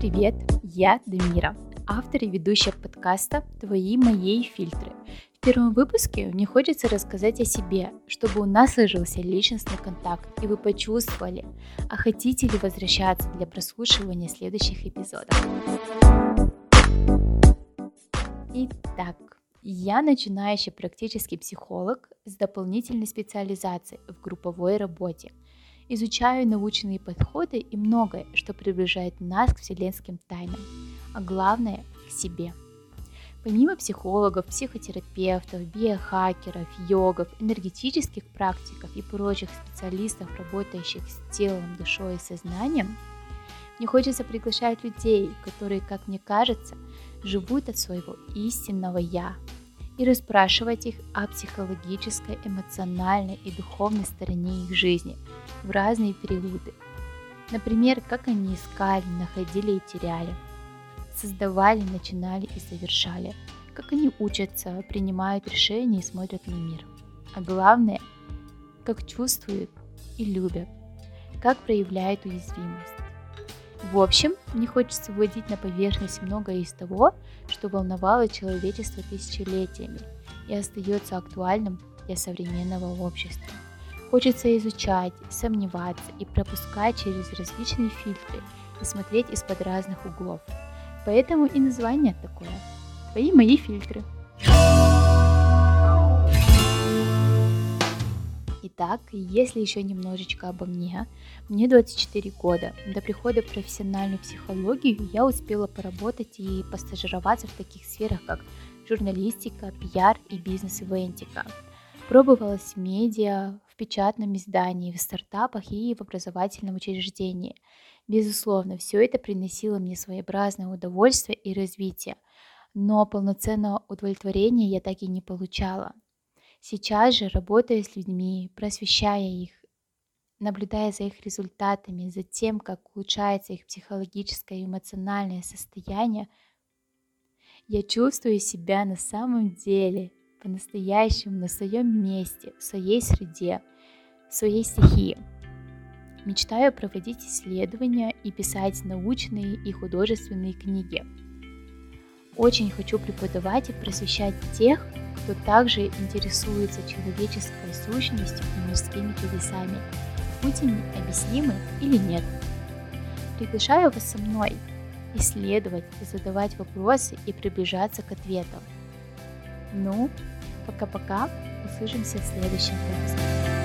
привет! Я Дамира, автор и ведущая подкаста «Твои мои фильтры». В первом выпуске мне хочется рассказать о себе, чтобы у нас сложился личностный контакт, и вы почувствовали, а хотите ли возвращаться для прослушивания следующих эпизодов. Итак, я начинающий практический психолог с дополнительной специализацией в групповой работе. Изучаю научные подходы и многое, что приближает нас к вселенским тайнам, а главное – к себе. Помимо психологов, психотерапевтов, биохакеров, йогов, энергетических практиков и прочих специалистов, работающих с телом, душой и сознанием, мне хочется приглашать людей, которые, как мне кажется, живут от своего истинного «я», и расспрашивать их о психологической, эмоциональной и духовной стороне их жизни в разные периоды. Например, как они искали, находили и теряли, создавали, начинали и завершали, как они учатся, принимают решения и смотрят на мир. А главное, как чувствуют и любят, как проявляют уязвимость. В общем, мне хочется выводить на поверхность многое из того, что волновало человечество тысячелетиями и остается актуальным для современного общества. Хочется изучать, сомневаться и пропускать через различные фильтры и смотреть из-под разных углов. Поэтому и название такое. Твои мои фильтры. Итак, если еще немножечко обо мне, мне 24 года. До прихода в профессиональную психологию я успела поработать и постажироваться в таких сферах, как журналистика, пиар и бизнес-ивентика. Пробовалась в медиа, в печатном издании, в стартапах и в образовательном учреждении. Безусловно, все это приносило мне своеобразное удовольствие и развитие, но полноценного удовлетворения я так и не получала. Сейчас же, работая с людьми, просвещая их, наблюдая за их результатами, за тем, как улучшается их психологическое и эмоциональное состояние, я чувствую себя на самом деле, по-настоящему, на своем месте, в своей среде, в своей стихии. Мечтаю проводить исследования и писать научные и художественные книги. Очень хочу преподавать и просвещать тех, кто также интересуется человеческой сущностью и мирскими чудесами, будь они объяснимы или нет. Приглашаю вас со мной исследовать, задавать вопросы и приближаться к ответам. Ну, пока-пока, услышимся в следующем выпуске.